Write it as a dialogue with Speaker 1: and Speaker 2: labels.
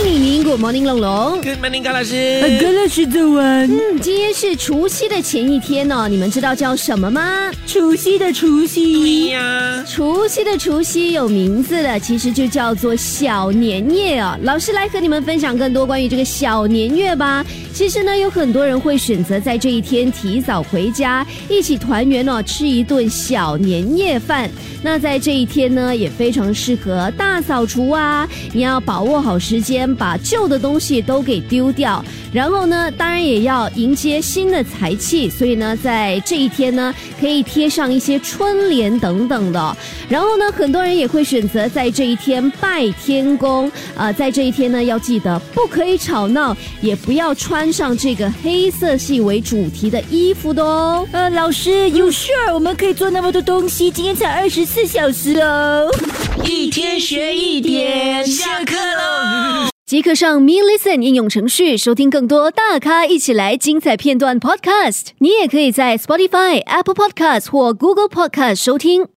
Speaker 1: morning，
Speaker 2: 李宁，Good morning，龙龙。
Speaker 3: ！Good morning，高老师。
Speaker 4: 高老师早安。
Speaker 2: 嗯，今天是除夕的前一天哦，你们知道叫什么吗？
Speaker 4: 除夕的除
Speaker 3: 对
Speaker 4: 夕，
Speaker 3: 呀，
Speaker 2: 除夕的除夕有名字的，其实就叫做小年夜哦。老师来和你们分享更多关于这个小年夜吧。其实呢，有很多人会选择在这一天提早回家，一起团圆哦，吃一顿小年夜饭。那在这一天呢，也非常适合大扫除啊！你要把握好时间，把旧的东西都给丢掉。然后呢，当然也要迎接新的财气，所以呢，在这一天呢，可以贴上一些春联等等的。然后呢，很多人也会选择在这一天拜天公。呃，在这一天呢，要记得不可以吵闹，也不要穿上这个黑色系为主题的衣服的哦。
Speaker 4: 呃，老师有事儿我们可以做那么多东西？今天才二十四小时哦。
Speaker 3: 一天学一点，下课喽。
Speaker 2: 即刻上 Me Listen 应用程序收听更多大咖一起来精彩片段 Podcast。你也可以在 Spotify、Apple Podcast 或 Google Podcast 收听。